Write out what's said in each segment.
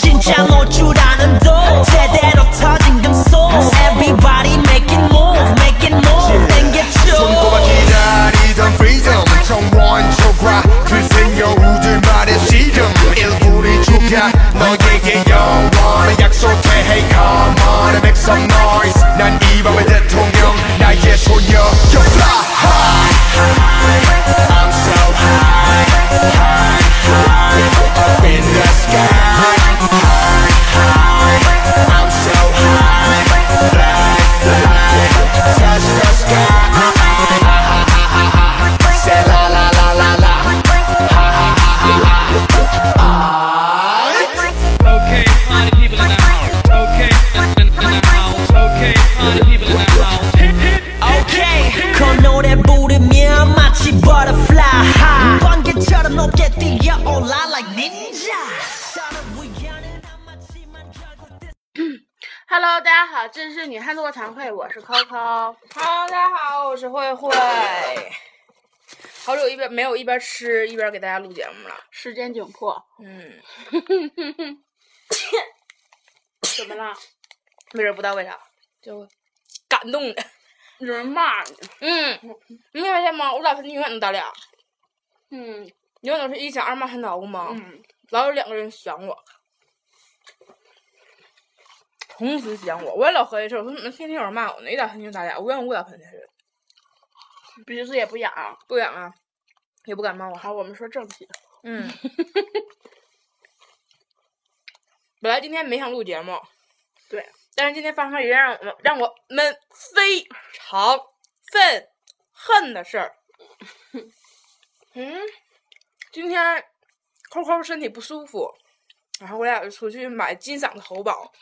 진짜 놀줄 아는 도 제대로 터 Hey come on and make some noise 난 이 밤의 대통령 나의 소녀 一边没有一边吃一边给大家录节目了。时间紧迫，嗯，怎么了？没人不知道为啥，就感动的。有人骂你？嗯，你没发现吗？我俩分永远能打俩，嗯永远都是一想二骂三捣鼓嘛。嗯，老有两个人想我，同时想我。我也老合计事，我说怎么天天有人骂我呢？一打喷就打俩，无缘无故打喷嚏是。鼻子也不痒。不痒啊，也不感冒啊。好，我们说正题。嗯，本来今天没想录节目，对，但是今天发生了一件让我们让我们非常愤恨的事儿。嗯，今天扣扣身体不舒服，然后我俩就出去买金嗓子喉宝。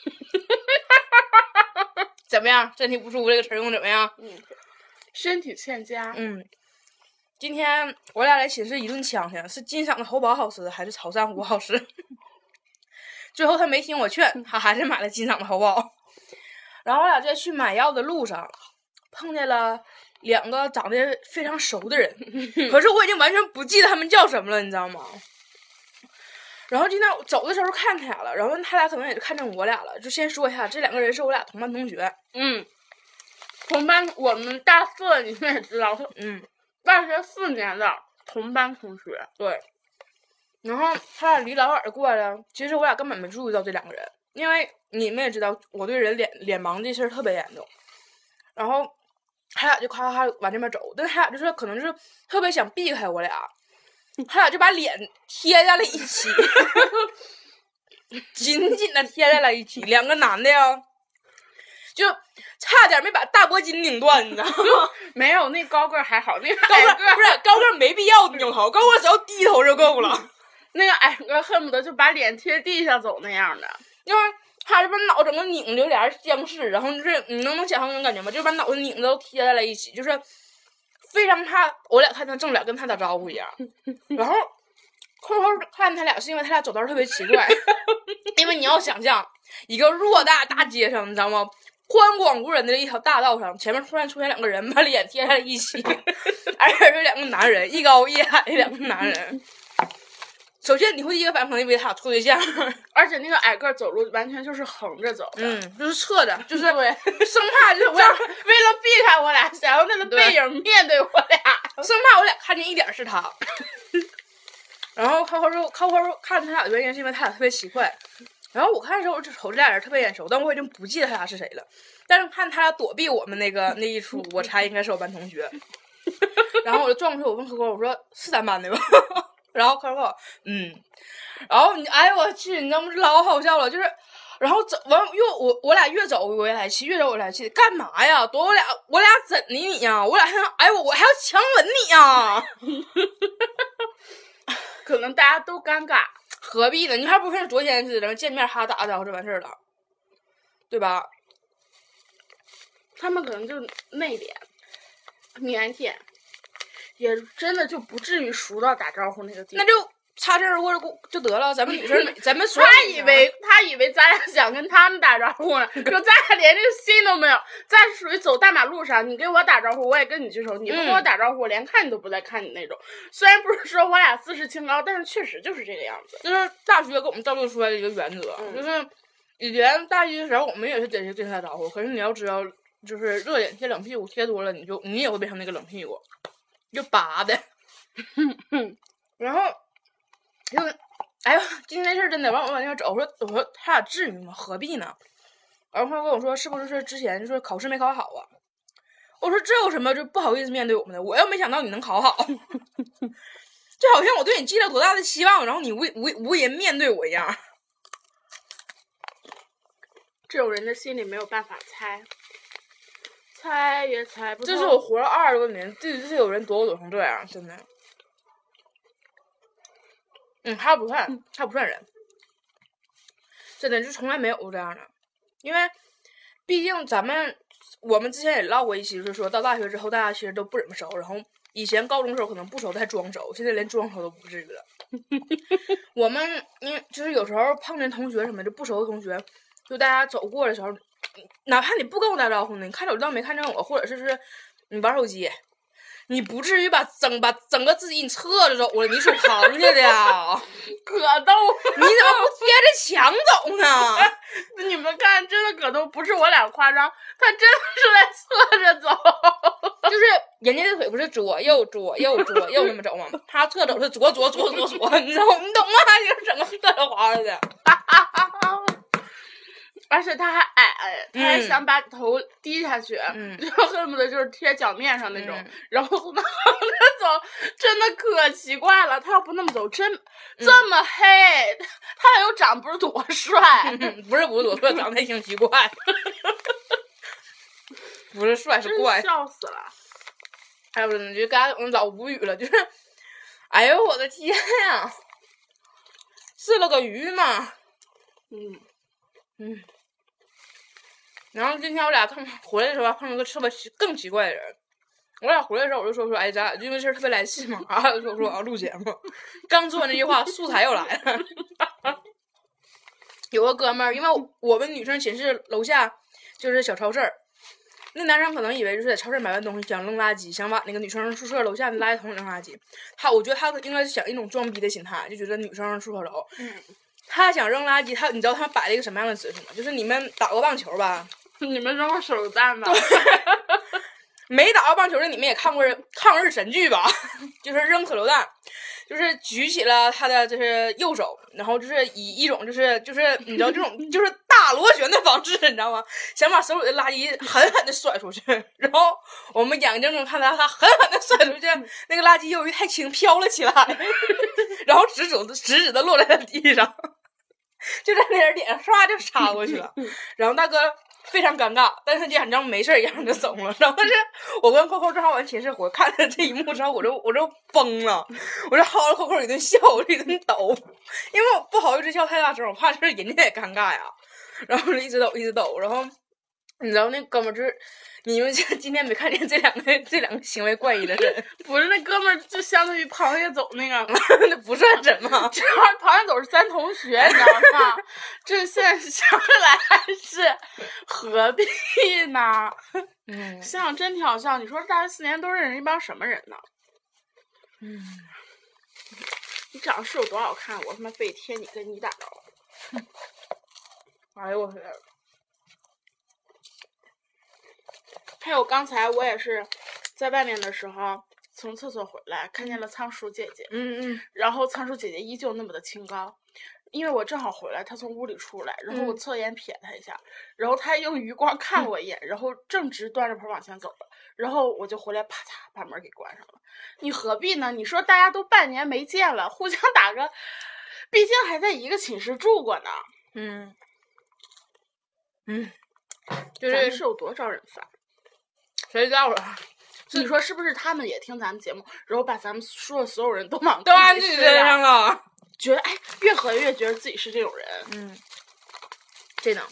怎么样？身体不舒服这个词用得怎么样？嗯身体欠佳。嗯，今天我俩来寝室一顿呛呛，是金嗓子喉宝好吃还是炒珊瑚好吃？最后他没听我劝，他还是买了金嗓子喉宝。然后我俩在去买药的路上，碰见了两个长得非常熟的人，可是我已经完全不记得他们叫什么了，你知道吗？然后今天走的时候看他俩了，然后他俩可能也就看见我俩了。就先说一下，这两个人是我俩同班同学。嗯，同班，我们大四你们也知道，嗯，大学四年的同班同学。对，然后他俩离老远儿过来了，其实我俩根本没注意到这两个人，因为你们也知道，我对人脸脸盲这事儿特别严重。然后他俩就咔咔咔往这边走，但他俩就是可能就是特别想避开我俩，他俩就把脸贴在了一起，紧紧的贴在了一起，两个男的呀，就差点没把大脖筋拧断，你知道吗？没有那高个儿还好，那个高个不是高个儿没必要扭头，高个只要低头就够了。那个矮个恨不得就把脸贴地下走那样的。因为他就把脑整个拧着，俩人相视，然后就是你能能想象那种感觉吗？就是把脑袋拧的都贴在了一起，就是非常怕我俩看他正脸跟他打招呼一样。然后扣扣看他俩是因为他俩走道特别奇怪，因为你要想象一个偌大大街上，你知道吗？宽广无人的一条大道上，前面突然出现两个人，把脸贴在了一起，而且是两个男人，一高一矮的两个男人。首先，你会第一个反应以为他俩处对象，而且那个矮个走路完全就是横着走的。嗯，就是侧着，就是对，生怕就 是我俩，为了避开我俩，想要他的背影面对我俩。生怕我俩看见一点是他。然后靠靠说，靠靠说看他俩的原因是因为他俩特别奇怪。然后我看的时候，我就瞅这俩人特别眼熟，但我已经不记得他俩是谁了。但是看他俩躲避我们那个那一出，我猜应该是我班同学。然后我就转过去，我问可可，我说是咱班的吧？然后可可，嗯，然后你，哎呦我去，你知道吗？老好笑了，就是，然后走完越我我俩越走我越来气，越走我来气，干嘛呀？躲我俩我俩怎的你呀？我俩还想，哎我我还要强吻你呀？可能大家都尴尬。何必呢？你还不是昨天似的，见面哈打个招呼就完事儿了，对吧？他们可能就内敛、腼腆，也真的就不至于熟到打招呼那个地步。那就擦身而过就就得了。咱们女生，咱们所有他以为他以为咱俩想跟他们打招呼呢，就咱俩连这个心都没有。咱属于走大马路上，你给我打招呼，我也跟你举手；你不跟我嗯打招呼，我连看你都不带看你那种。虽然不是说我俩自视清高，但是确实就是这个样子。就是大学给我们造就出来的一个原则，嗯就是以前大一的时候我们也是得跟他打招呼，可是你要知道，就是热脸贴冷屁股贴多了，你就你也会变成那个冷屁股，就拔的。然后就，哎呦，今天这事儿真的，完我往那边走，我说我说他俩至于吗？何必呢？然后他跟我说是不是之前就是考试没考好啊？我说这有什么就不好意思面对我们的？我又没想到你能考好。就好像我对你寄了多大的希望，然后你无无无人面对我一样。这种人的心里没有办法猜，猜也猜不。这是我活了二十多年，第一次有人躲我躲成这样，真的。嗯，他不算，他不算人，真的就从来没有过这样的，因为毕竟咱们我们之前也唠过一期，就是说到大学之后，大家其实都不怎么熟，然后以前高中时候可能不熟的还装熟，现在连装熟都不至于了。我们因为就是有时候碰见同学什么的不熟的同学，就大家走过的时候，哪怕你不跟我打招呼呢，你看手机倒没看见我，或者是是你玩手机，你不至于把整把整个自己你侧着走了，你属螃蟹的呀？可逗你怎么不贴着墙走呢？了！你们看，真的可逗，不是我俩夸张，他真的是在侧着走。就是人家的腿不是左右左右左右那么走吗？他侧走是左左左左左，你知道你懂吗？就是整个侧着滑着的。而且他还矮，他还嗯想把头低下去，嗯就恨不得就是贴脚面上那种，嗯 然后从那横着走，真的可奇怪了。他要不那么走，真嗯这么黑，他又长不是多帅，嗯不是不是多帅，长得还挺奇怪。不是帅是怪。笑死了。哎呦，我就刚才我早无语了，就是，哎呦我的天呀，是了个鱼嘛，嗯，嗯。然后今天我俩看回来的时候碰到个特别奇更奇怪的人，我俩回来的时候我就说说，哎，咱俩因为这事儿特别来气嘛，啊，就说说要录节目，刚说完这句话，素材又来了。有个哥们儿，因为我们女生寝室楼下就是小超市儿，那男生可能以为就是在超市买完东西想扔垃圾，想把那个女生宿舍楼下的垃圾桶扔垃圾。他我觉得他应该是想一种装逼的心态，就觉得女生宿舍楼，嗯他想扔垃圾，他你知道他摆了一个什么样的姿势吗？就是你们打过棒球吧？你们扔过手榴弹吧？没打过棒球的你们也看过抗日神剧吧？就是扔手榴弹，就是举起了他的就是右手，然后就是以一种就是就是你知道这种就是大螺旋的方式，你知道吗？想把手里的垃圾狠狠的甩出去，然后我们眼睁睁看到他狠狠的甩出去，那个垃圾由于太轻飘了起来，然后直直的直直的落在了地上，就在那人脸上唰就插过去了，然后大哥。非常尴尬，但是他假装没事儿一样就走了。然后是我跟扣扣正好往寝室回，看着这一幕之后，我就我就崩了，我就薅了扣扣一顿笑，我就一顿抖，因为我不好意思笑太大声，我怕是人家也尴尬呀。然后就一直抖一直抖，然后你知道那哥们儿就是你们今天没看见这两个这两个行为怪异的人，不是，那哥们儿就相当于螃蟹走那个。那不算什么。这玩意儿螃蟹走是咱同学，你知道吗？这现在想起来还是何必呢？嗯想想真挺好笑。你说大学四年都认识一帮什么人呢？嗯，你长得是有多好看？我他妈非得贴你跟你打招呼。哎呦我天！还有刚才我也是在外面的时候，从厕所回来，看见了仓鼠姐姐，嗯嗯然后仓鼠姐姐依旧那么的清高。因为我正好回来，她从屋里出来，然后我嗯侧眼瞥她一下，然后她用余光看我一眼，然后正直端着盆往前走了，然后我就回来，啪嚓把门给关上了。你何必呢？你说大家都半年没见了，互相打个，毕竟还在一个寝室住过呢，嗯嗯，就是是有多招人烦？谁知道啊？你说是不是？他们也听咱们节目，然后把咱们说的所有人都往都按自己身上了。觉得哎，越合越觉得自己是这种人。嗯，这能。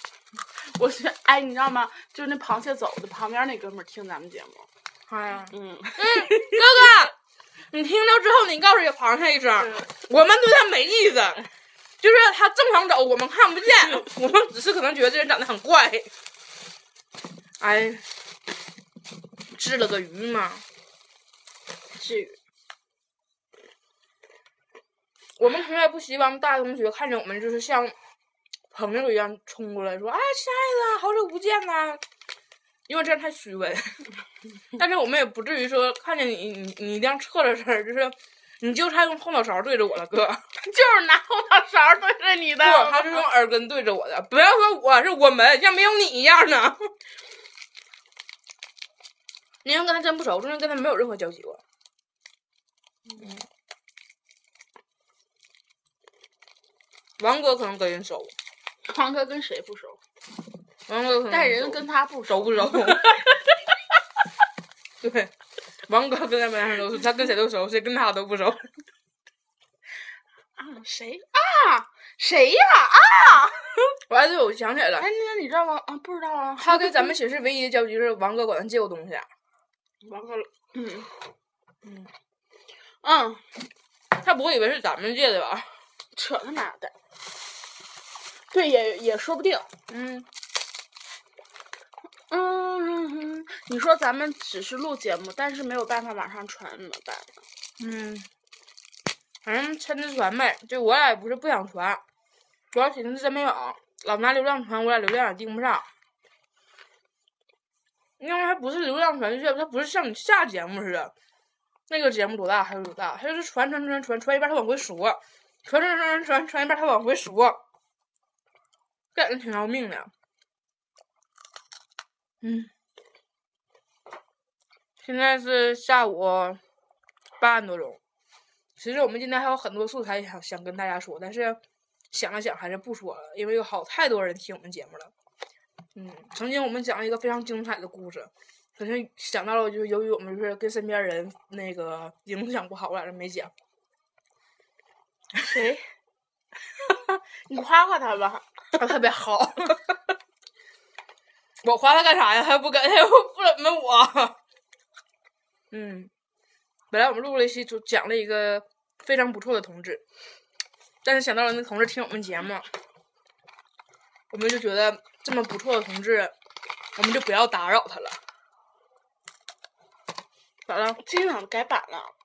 我觉得哎，你知道吗？就是那螃蟹走的旁边那哥们儿听咱们节目，哎呀，嗯，哥哥，你听到之后，你告诉螃蟹一声，我们对他没意思，就是他正常走，我们看不见，我们只是可能觉得这人长得很怪。哎，治了个鱼吗，至于我们从来不希望大同学看见我们就是像朋友一样冲过来说：“啊，亲爱的，好久不见呐！”因为这样太虚伪。但是我们也不至于说看见你，你你一定要撤着身儿，就是你就差用后脑勺对着我了，哥。就是拿后脑勺对着你的，不，他是用耳根对着我的。不要说我是我们，像没有你一样呢。因为跟他真不熟，中间跟他没有任何交集过。嗯王哥可能跟人熟，王哥跟谁不熟？王哥可能熟但人跟他不熟熟不熟？对，王哥跟他们人都熟，他跟谁都熟，谁跟他都不熟。啊？谁啊？谁呀？啊！完了，对，我想起来了哎，，那个你知道吗？啊，不知道啊。他跟咱们寝室唯一的交集是王哥管他借过东西。王哥，嗯嗯嗯，他不会以为是咱们借的吧？扯他妈的！对，也也说不定。嗯，嗯，你说咱们只是录节目，但是没有办法往上传，怎么办？嗯，反正抻着传呗。就我俩也不是不想传，主要寻思真没有，老拿流量传，我俩流量也盯不上。因为还不是流量传，就是它不是像你下节目似的，那个节目多大还有多大，它就是传传传传传一半，它往回数，传传传传传一半，它往回数，感觉挺要命的。嗯，现在是下午八点多钟。其实我们今天还有很多素材想想跟大家说，但是想了想还是不说了，因为有好太多人听我们节目了。嗯，曾经我们讲了一个非常精彩的故事，可是想到了就是由于我们就是跟身边人那个影响不好，我俩就没讲。谁？你夸夸他吧。他特别好。我夸他干啥呀？他不跟，他又不怎么我。嗯，本来我们录了一期，就讲了一个非常不错的同志，但是想到了那同志听我们节目，我们就觉得这么不错的同志，我们就不要打扰他了。咋了？今天改版了。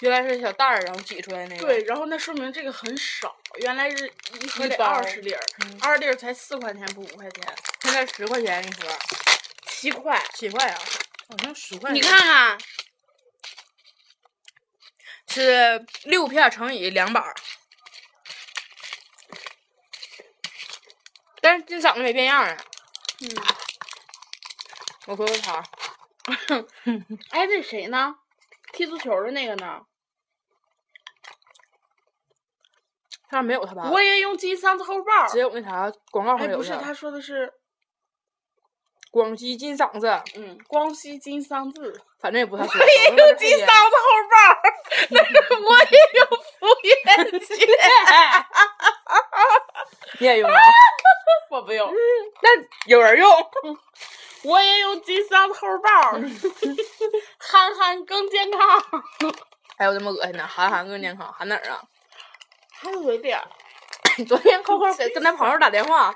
原来是小袋儿，然后挤出来那个。对，，然后那说明这个很少，原来是一盒得二十粒儿，嗯二十粒儿才四块钱不五块钱，现在十块钱一盒，七块。七块啊，好像十块。你看看，是六片乘以两板儿，但是金嗓子没变样啊。嗯，我回过查，哎，这谁呢？踢足球的那个呢？上面没有他吧？我也用金嗓子后报。只有那啥广告哎，不是，他。说的是，广西金嗓子，嗯，广西金嗓子。反正也不太说。我也用金就是桑子后报，我也用敷衍姐，你也用啊？我不用，那有人用？我也用金嗓子后报，憨憨更健康，还有这么恶心的，憨憨更健康，喊哪儿啊？还有一点儿，昨天 扣扣给跟他朋友打电话，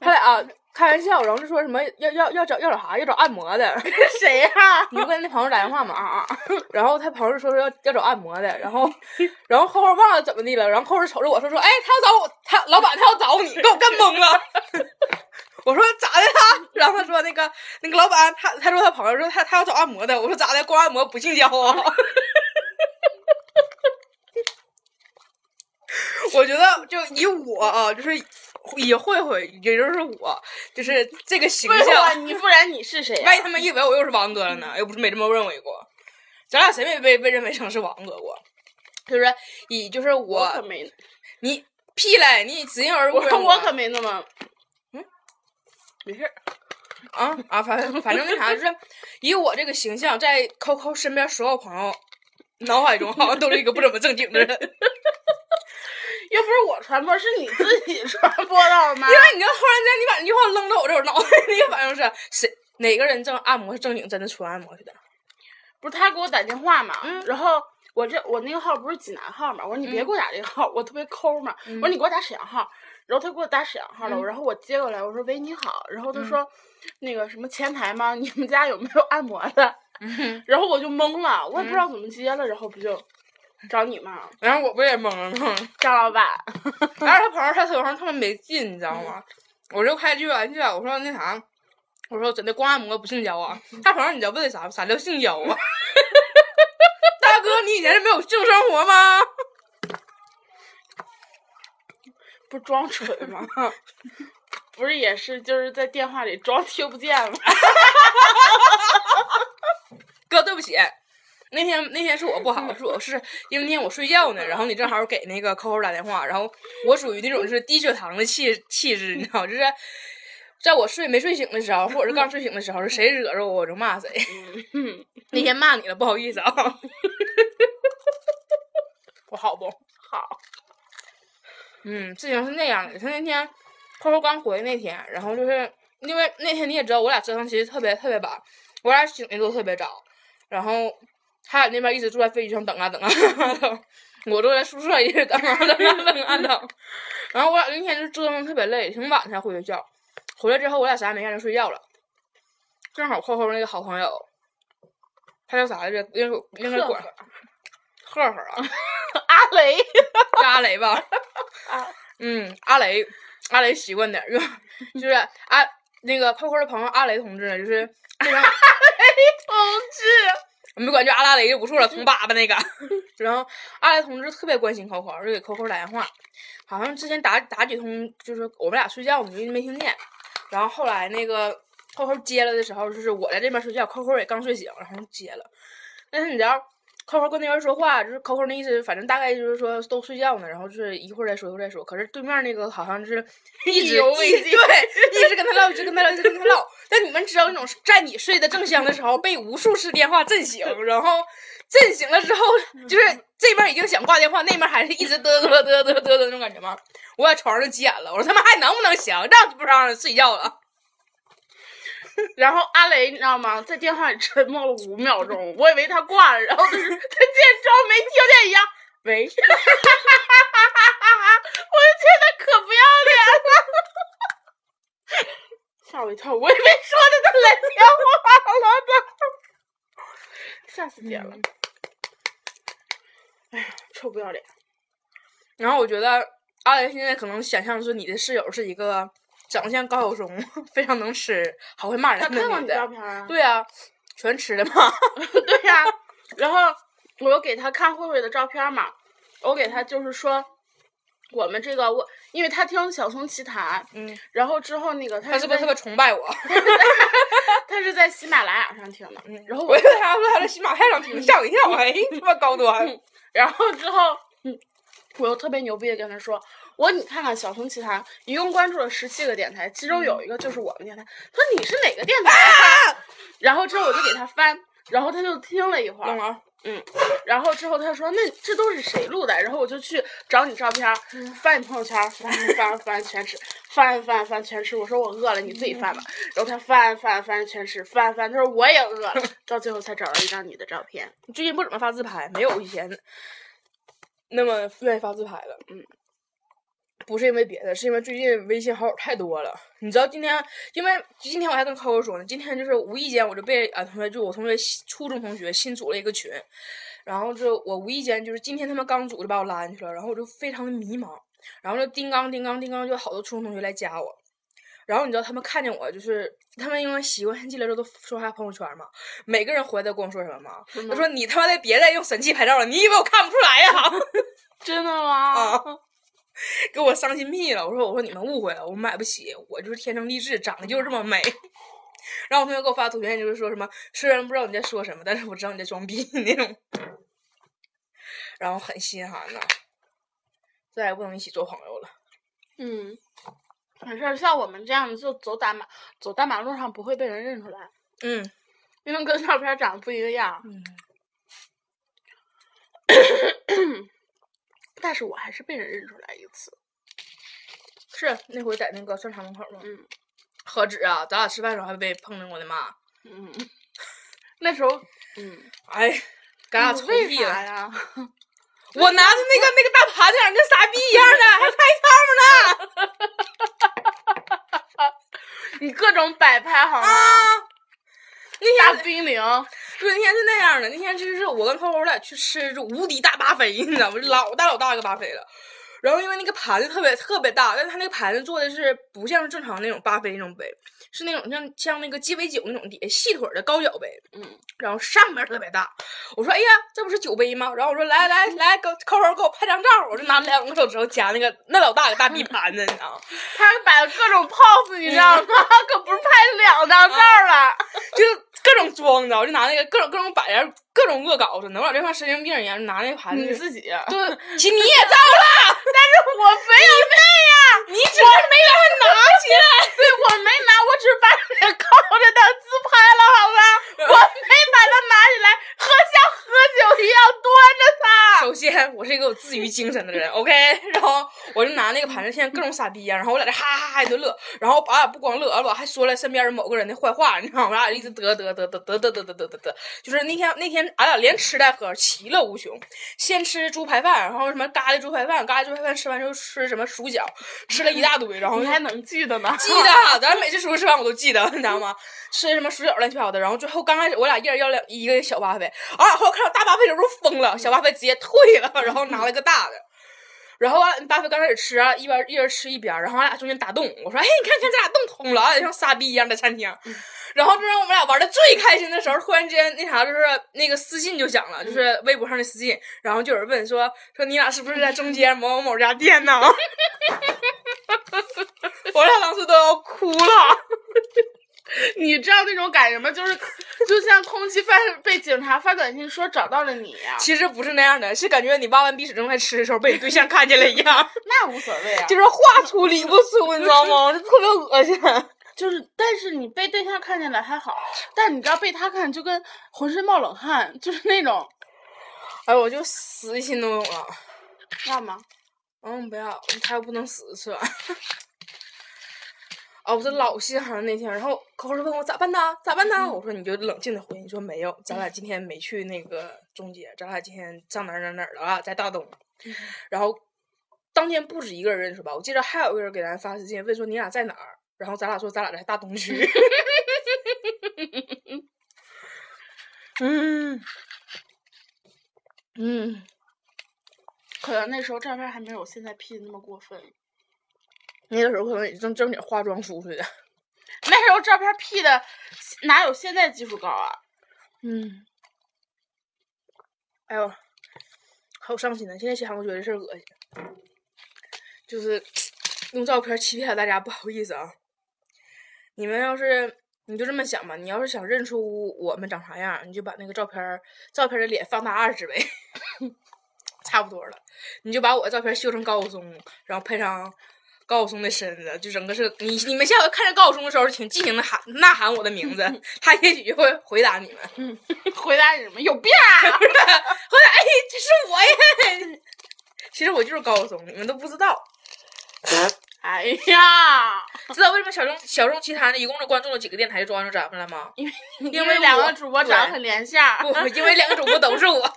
他俩开玩笑，然后就说什么要要要找要找啥？要找按摩的。谁呀？你不跟那朋友打电话吗？啊啊！然后他朋友说说要要找按摩的，然后然后后边忘了怎么的了，然后后边瞅着我说说，哎，他要找我，他老板他要找你，给我干懵了。我说咋的他？然后他说那个那个老板他他说他朋友说他他要找按摩的，我说咋的？光按摩不性交啊？我觉得就以我啊，就是以慧慧，也就是我，就是这个形，象。你不然你是谁呀？万一他们以为我又是王哥了呢？又不是没这么认为过，咱俩谁没被被认为成是王哥过？就是以就是我我可没，你屁嘞，你只因而误认我我可没那么，嗯，没事儿。啊啊，反正反正那啥，就是以我这个形象，在 QQ 身边所有朋友脑海中，好像都是一个不怎么正经的人。又不是我传播，是你自己传播到吗？因为你就，忽然间你把那句话扔到我这我脑袋，第一个反应是谁哪个人正按摩是正经真的纯按摩去的？不是他给我打电话嘛，嗯。然后我这我那个号不是济南号嘛，我说你别嗯。给我打这个号，我特别抠嘛，我说你给我打沈阳号，然后他给我打沈阳号了，嗯。然后我接过来，我说喂你好，然后他说、那个什么前台吗？你们家有没有按摩的？嗯然后我就懵了，我也不知道怎么接了，然后不就找你嘛，然后我不也懵了吗？张老板，然后他朋友他头上特别没劲，你知道吗？我就开句玩笑，我说那啥，我说真的光按摩不性交啊？他朋友你知道问的啥？啥叫性交啊？大哥，你以前是没有性生活吗？不装蠢吗？不是也是就是在电话里装听不见吗？哥，对不起，那天那天是我不好，是我是因为那天我睡觉呢，然后你正好给那个 Coco 打电话，然后我属于那种是低血糖的气气质，你知道，就是在我睡没睡醒的时候，或者是刚睡醒的时候，是谁惹着我我就骂谁。嗯，那天骂你了，不好意思啊。我好不？好，嗯，事情是那样的，他那天 Coco 刚回那天，然后就是因为那天你也知道，我俩折腾其实特别特别晚，我俩醒的都特别早，然后他俩那边一直坐在飞机上等啊等啊等，我坐在宿舍一直等啊等啊等啊等，然后我俩那天就折腾特别累，挺晚才回学校，回来之后我俩啥也没干就睡觉了，正好 Coco 那个好朋友，他叫啥来着？那个那个管赫赫。啊。阿雷，是阿雷吧？啊，嗯，阿雷，阿雷习惯点就是阿那个 Coco 的朋友阿雷同志呢，就是非常同志，我们管叫阿拉蕾就不错了，捅粑粑那个。然后阿雷同志特别关心 Coco，就给 Coco 打电话，好像之前打打几通，就是我们俩睡觉，我们就没听见。然后后来那个 Coco 接了的时候，就是我在这边睡觉，Coco 也刚睡醒，然后接了。但是你知道，Coco 跟那人说话，就是 Coco 那意思，反正大概就是说都睡觉呢，然后就是一会儿再说，一会儿再说。可是对面那个好像是 一直对，一直跟他唠，一直跟他唠，一直跟他唠。但你们知道那种在你睡得正香的时候，被无数次电话震醒，然后震醒了之后，就是这边已经想挂电话，那边还是一直嘚嘚嘚嘚嘚的那种感觉吗？我在床上就急眼了，我说他妈还能不能行？让不让人睡觉了？然后阿雷你知道吗，在电话里沉默了五秒钟，我以为他挂了，然后他是他见装没听见一样，喂，我就觉得可不要脸了，吓我一跳，我以为说的他来电话了呢，吓死姐了，哎呀，臭不要脸，然后我觉得阿雷现在可能想象是你的室友是一个长得像高晓松，非常能吃，好会骂人他的女看过你照的。片啊？对呀、全吃的嘛。对呀、然后我又给他看慧慧的照片嘛，我给他就是说，我们这个我，因为他听《小松奇谈》，嗯，然后之后那个他是不是特别崇拜我？他是在喜马拉雅上听的，然后我我以为他说他在喜马拉雅上听，吓我一跳，哎，这么高端。然后之后，嗯，我又特别牛逼的跟他说，我说你看看《小松奇谈》，一共关注了十七个电台，其中有一个就是我们电台。他说你是哪个电台、啊？然后之后我就给他翻，然后他就听了一会儿，懂吗？嗯，然后之后他说：“那这都是谁录的？”然后我就去找你照片，翻你朋友圈儿，翻翻翻全吃，翻翻翻全吃。我说我饿了，你自己翻吧。然后他翻翻翻全吃，翻翻，他说我也饿了。到最后才找到一张你的照片。最近不怎么发自拍，没有以前那么愿意发自拍了。嗯，不是因为别的，是因为最近微信好友太多了。你知道今天，因为今天我还跟 Coco 说呢，今天就是无意间我就被俺同学，就我同学新初中同学新组了一个群，然后就我无意间就是今天他们刚组就把我拉进去了，然后我就非常的迷茫，然后就叮当叮当叮当，就好多初中同学来加我。然后你知道他们看见我，就是他们因为习惯性进来之后都刷下朋友圈嘛，每个人回来都跟我说什么吗？他说你他妈的别再用神器拍照了，你以为我看不出来呀、真的吗？啊！给我伤心屁了！我说我说你们误会了，我买不起，我就是天生丽质，长得就是这么美。然后我同学给我发图片，就是说什么虽然不知道你在说什么，但是我知道你在装逼 那种，然后很心寒呐，再也不能一起做朋友了。嗯，没事儿，像我们这样就走大马走大马路上不会被人认出来，嗯因为跟照片长得不一个样。嗯，但是我还是被人认出来一次。是那回在那个商场门口吗？嗯何止啊，咱俩吃饭的时候还被碰见过呢嘛。嗯，那时候嗯，哎，咱俩你为臭屁了。呀？我拿着那个那个大盘子，跟傻逼一样的，还拍照呢。你各种摆拍好吗？啊！那大天冰凌，对，那天是那样的，那天就是我跟扣扣俩去吃这无敌大巴菲，你知道吗？老大老大个巴菲了。然后因为那个盘子特别特别大，但是它那个盘子做的是不像是正常那种巴菲那种杯，是那种像像那个鸡尾酒那种底下细腿儿的高脚杯，嗯，然后上面特别大。我说哎呀，这不是酒杯吗？然后我说来来来，给我扣扣给我拍张照。我就拿两个手指头夹那个那老大个大逼盘子，你知道吗？他摆了各种 pose，你知道吗？可不是拍两张照了。就是各种装，你知道，就拿那个各种各种摆样，各种恶搞，真的，我老这像神经病一样，拿那个盘子。你自己，对，其实你也造了，但是我没有那样，你只是没把它拿起来。对我没拿，我只是把脸靠着它自拍了，好吧？我没把它拿起来，喝像喝酒一样端着它。首先，我是一个有自娱精神的人，OK，然后我就拿那个盘子，现在各种傻逼样，然后我俩这哈哈哈一顿乐，然后俺俩不光乐，俺俩还说了身边某个人的坏话，你知道吗？我俩一直得得得得得得得得得得得，就是那天那天俺俩连吃带喝，其乐无穷。先吃猪排饭，然后什么咖喱猪排饭，咖喱猪排饭吃完之后吃什么薯饺，吃了一大堆，然后你还能记得呢？记得，咱每次出去吃饭我都记得，你知道吗？吃什么薯饺乱七八糟的，然后最后刚开始我俩一人要两一个小巴菲，俺俩后来看到大巴菲的时候疯了，小巴菲直接退了，然后拿了个大的。然后啊巴菲刚开始吃啊，一边一人吃一边，然后俺俩中间打洞，我说：“嘿，你看看咱俩洞通了，啊，像傻逼一样在餐厅。”然后就让我们俩玩的最开心的时候，突然间那啥，就是那个私信就响了，就是微博上的私信，然后就有人问说：“说你俩是不是在中间某某某家 店呢？”我俩当时都要哭了。你知道那种感觉吗？就是就像空气发被警察发短信说找到了你呀、其实不是那样的，是感觉你挖完鼻屎正在吃的时候被你对象看见了一样，那无所谓啊。就是话粗理不粗，你知道吗？就特别恶心。就是，但是你被对象看见了还好，但你知道被他看就跟浑身冒冷汗，就是那种，哎，我就死心都有了。要吗？嗯，不要，他又不能死，吃完。哦，我这老心寒那天，然后扣扣问我咋办呢？咋办呢？我说你就冷静的回，你说没有，咱俩今天没去那个中街，咱俩今天上哪儿哪儿哪儿了啊，在大东。然后当天不止一个人认识吧，我记得还有一个人给咱发私信问说你俩在哪儿，然后咱俩说咱俩在大东区。嗯嗯，可能那时候照片还没有现在 P 的那么过分，那个时候可能也正正经化妆出去的。那时候照片 P 的哪有现在技术高啊？嗯，哎呦，好伤心啊！现在想我觉得这事儿恶心，就是用照片欺骗大家，不好意思啊。你们要是你就这么想吧，你要是想认出我们长啥样，你就把那个照片照片的脸放大二十倍，差不多了。你就把我的照片修成高晓松，然后配上高晓松的身子，就整个是你你们下回看着高晓松的时候，请尽情的喊呐喊我的名字，他也许就会回答你们。回答你什么？有病啊！后来哎，这是我呀！其实我就是高晓松，你们都不知道。哎呀，知道为什么小众小众奇谈的一共就关注了几个电台就关注咱们了吗？因为因为两个主播长得很连线，不，因为两个主播都是我。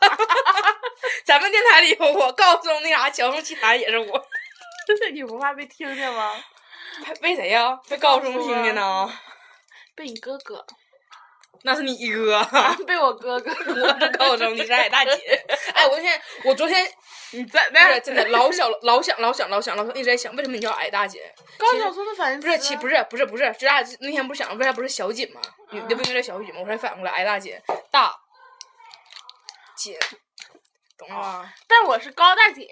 咱们电台里有我，高晓松那啥小众奇谈也是我。你不怕被听见吗？被谁呀？被高中听见呢？被你哥哥，那是你哥，被我哥哥，我是高中，你是矮大姐。哎，我那天我昨天你在不是那真的老想老想老想老想老想一直在想，为什么你叫矮大姐？高晓松的反应不是，不是不是不是，咱俩那天不是想为啥不是小锦吗？女的不应该叫小锦吗？我才反过来，矮大姐，大姐，懂了吧？但我是高大姐，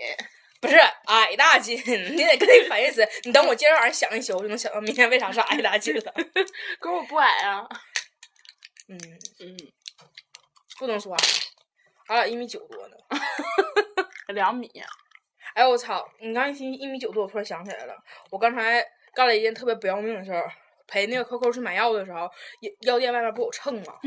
不是矮大劲，你得跟那反义词。你等我今天晚上想一宿，我就能想到明天为啥是矮大劲了。可是我不矮啊。嗯，嗯，不能说矮，俺俩一米九多呢。两米。哎我操！你刚一提一米九多，我突然想起来了，我刚才干了一件特别不要命的事儿。陪那个 QQ 去买药的时候，药药店外面不有秤吗？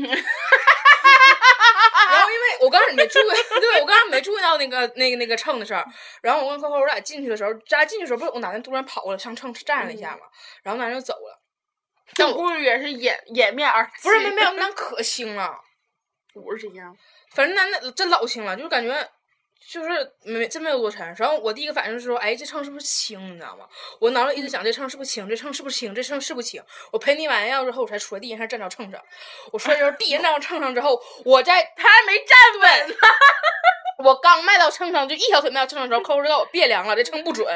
没注意，对我刚才没注意到那个 那个那个秤的事儿。然后我跟客户我俩进去的时候，咱俩进去的时候不是有个男的突然跑过来上秤站了一下嘛，然后男的就走了。但我估计也是掩掩面而。不是没没有，那可轻了。五十斤啊？反正那那真老轻了，就是感觉就是没真没有多沉。然后我第一个反应就是说，哎，这秤是不是轻？你知道吗？我脑里一直想，这秤是不是轻？这秤是不是轻？这秤是不是轻？我赔你完药之后，我才出来地上站着秤上。我出来之后，地上站到秤上之后，我在他还没站稳呢。我刚迈到秤上，就一条腿迈到秤上的时候，扣扣就告我别量了，这秤不准。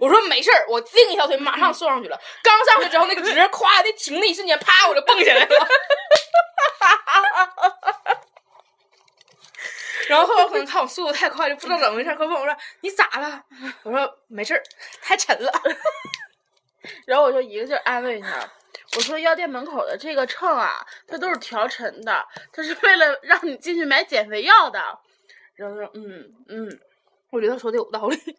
我说没事儿，我另一条腿马上送上去了。刚上去之后，那个值咵的停的一瞬间，啪我就蹦起来了。然后后来可能看我速度太快，就不知道怎么回事，快问我说你咋了？我说没事儿，太沉了。然后我就一个劲儿安慰他，我说药店门口的这个秤啊，它都是调沉的，它是为了让你进去买减肥药的。然后他说嗯嗯，我觉得他说的有道理。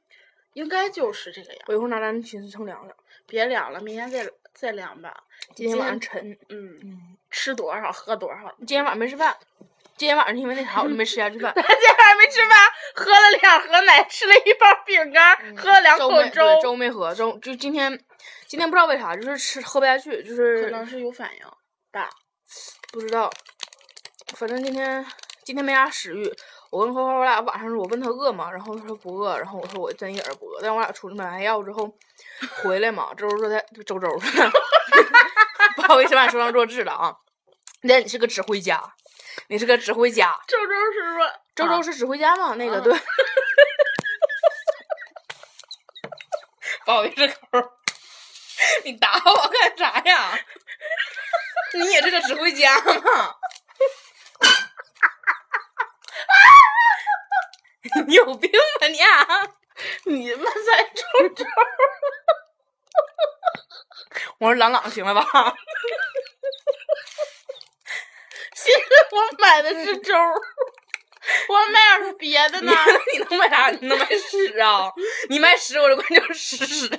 应该就是这个样。我一会儿拿咱寝室秤量量，别量了，明天再再量吧。今天晚上沉。嗯嗯，吃多少喝多少。今天晚上没吃饭，今天晚上因为那啥我就没吃下去饭。今天晚上没吃饭，喝了两盒奶，吃了一包饼干，喝了两口嗯粥。粥没喝，粥就今天今天不知道为啥就是吃喝不下去，就是可能是有反应吧，不知道。反正今天今天没啥食欲。我跟花花我俩晚上我问他饿吗？然后他说不饿。然后我说我真一点儿不饿。但我俩出去买完药之后回来嘛，周周说他周周，不好意思把你说成弱智了啊。那你是个指挥家，你是个指挥家。周周是说周周是指挥家吗？那个对。不好意思，抠，你打我干啥呀？你也是个指挥家吗？你有病吧你、啊？你们才周周。我说朗朗行了吧？现在我买的是粥，我买点是别的呢。你能买啥？你能买屎啊？你买屎我就管你叫屎屎。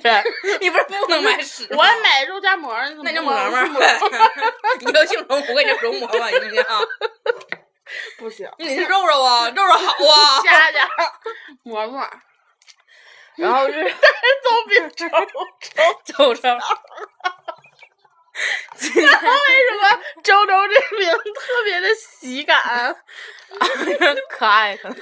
你不是不能买屎？我买肉夹馍，那就馍馍呗。你要姓容，我给你容馍吧，行不行？不行，你是肉肉啊，肉肉好啊，佳佳，馍馍，然后是总比周周周。为什么周周这名特别的喜感？可爱，可能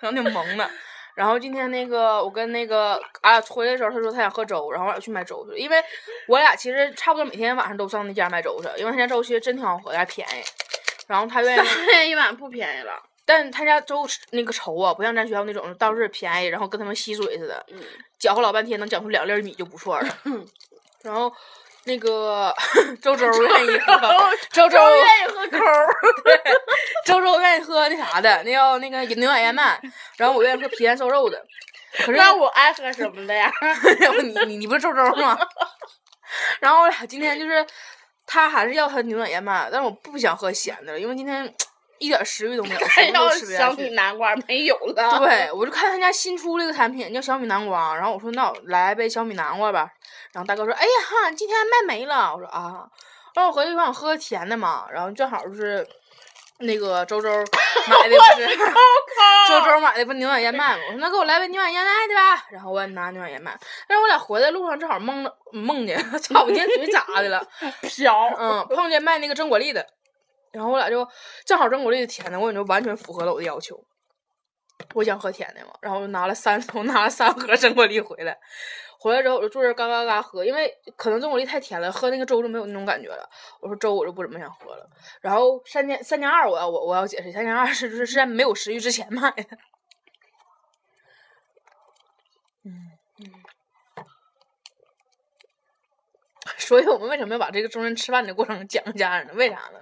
可能挺萌的。然后今天那个我跟那个啊回来的时候，他说他想喝粥，然后我俩去买粥去了。因为我俩其实差不多每天晚上都上那家买粥去，因为他家粥其实真挺好喝，还便宜。然后他愿意三块钱一碗不便宜了，但他家粥那个稠啊，不像咱学校那种倒是便宜，然后跟他们吸水似的，嗯，搅和老半天能搅出两粒米就不错了。然后那个 周周愿意喝，周周愿意喝抠，对，周周愿意喝那啥的，那叫那个牛奶燕麦，然后我愿意喝皮蛋瘦肉的。可是那我爱喝什么的呀？你你你不是周周吗？然后我俩今天就是。他还是要喝牛奶燕麦，但是我不想喝咸的了，因为今天一点食欲都没有，什么都吃不下去。小米南瓜没有了。对，我就看他家新出了一个产品叫小米南瓜，然后我说那我来杯小米南瓜吧。然后大哥说：“哎呀哈，今天卖没了。”我说：“啊。”然后我回去我想喝个甜的嘛，然后正好就是那个周周 买的不是周周买的不牛奶燕麦嘛，我说那给我来杯牛奶燕麦的吧。然后我拿牛奶燕麦，但是我俩回来路上正好梦了梦见，操我今天嘴咋的了？飘，嗯，碰见卖那个真果粒的，然后我俩就正好真果粒的甜的，我感觉完全符合了我的要求。我想喝甜的嘛，然后就拿了三，我 拿了三盒真果粒回来。回来之后我就坐这嘎嘎嘎喝，因为可能真果粒太甜了，喝那个粥就没有那种感觉了。我说粥我就不怎么想喝了。然后三加三加二，我要我我要解释，三加二是就是是在没有食欲之前买的。嗯嗯。所以我们为什么要把这个中间吃饭的过程讲给家人呢？为啥呢？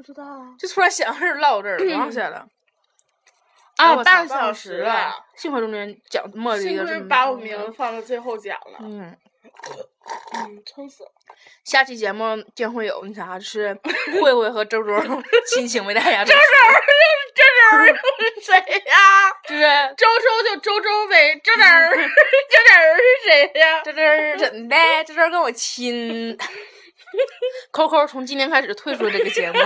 不知道啊，就突然想事儿唠这儿了，忘下了。啊，半个小时了，幸亏中间讲墨迹幸亏把我名字放到最后讲了。嗯，嗯，撑死了。下期节目将会有那啥，就是慧慧和周周 亲情为大家。周周又周周又是谁呀？就是周周就周周呗。周周 周周是谁呀？周周怎的？周周跟我亲。扣扣从今天开始退出这个节目。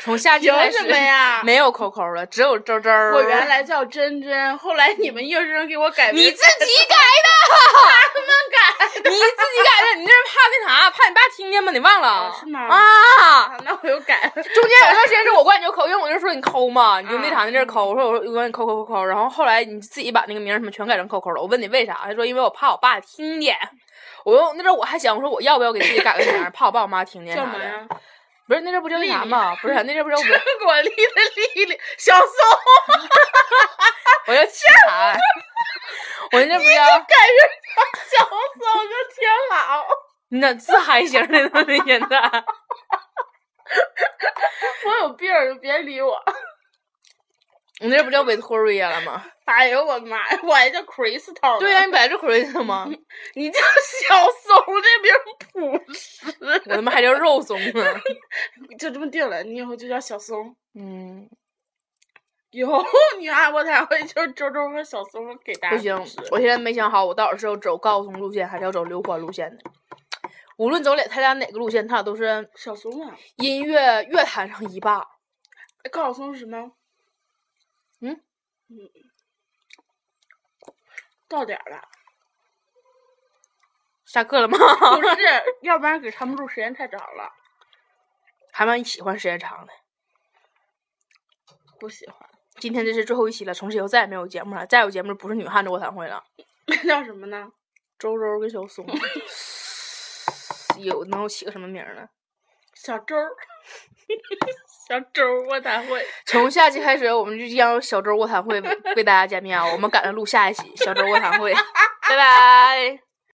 从下期开始 没有扣扣了，只有周周。我原来叫真真，后来你们硬生给我改名。你自己改的，他们改的。你自己改的，你这是怕那啥，怕你爸听见吗？你忘了？啊是吗啊！啊，那我又改了。中间有段时间是我管你叫抠，因为我就说你抠嘛，你就那啥那阵儿抠，我说我说我管你抠抠抠抠，然后后来你自己把那个名什么全改成抠抠了。我问你为啥，他说因为我怕我爸听见。我用那阵我还想我说我要不要给自己改个名儿，怕我爸我妈听见啥的。不是那阵不叫那啥吗？不是那阵不叫 我果丽的丽丽，小松我叫天海，我那阵不叫改成叫小松就挺好。你咋自嗨型的呢？你现在 我有病别理我。你那不叫 Victoria 了吗？哎呦我的妈呀，我还叫 Crystal。对呀、你本来就 Crystal 吗？你叫小松，这名儿朴实，我他妈还叫肉松呢。就这么定了。你以后就叫小松。嗯，以后你爱我才会就是周周和小松给大家不行我现在没想好，我到底是要走高松路线，还是要走刘欢路线的。无论走俩他俩哪个路线，他俩都是小松啊，音乐乐坛上一霸。哎高晓松是什么？嗯嗯，到点儿了，下课了吗？不是，要不然给他们录，时间太长了，还蛮喜欢时间长的。不喜欢。今天这是最后一期了，从此以后再也没有节目了。再有节目不是女汉子卧谈会了。那叫什么呢？周周跟小松，有能有起个什么名呢？小周儿，小周儿卧谈会。从下期开始，我们就将小周卧谈会为大家见面啊！我们赶着录下一期小周卧谈会，拜拜。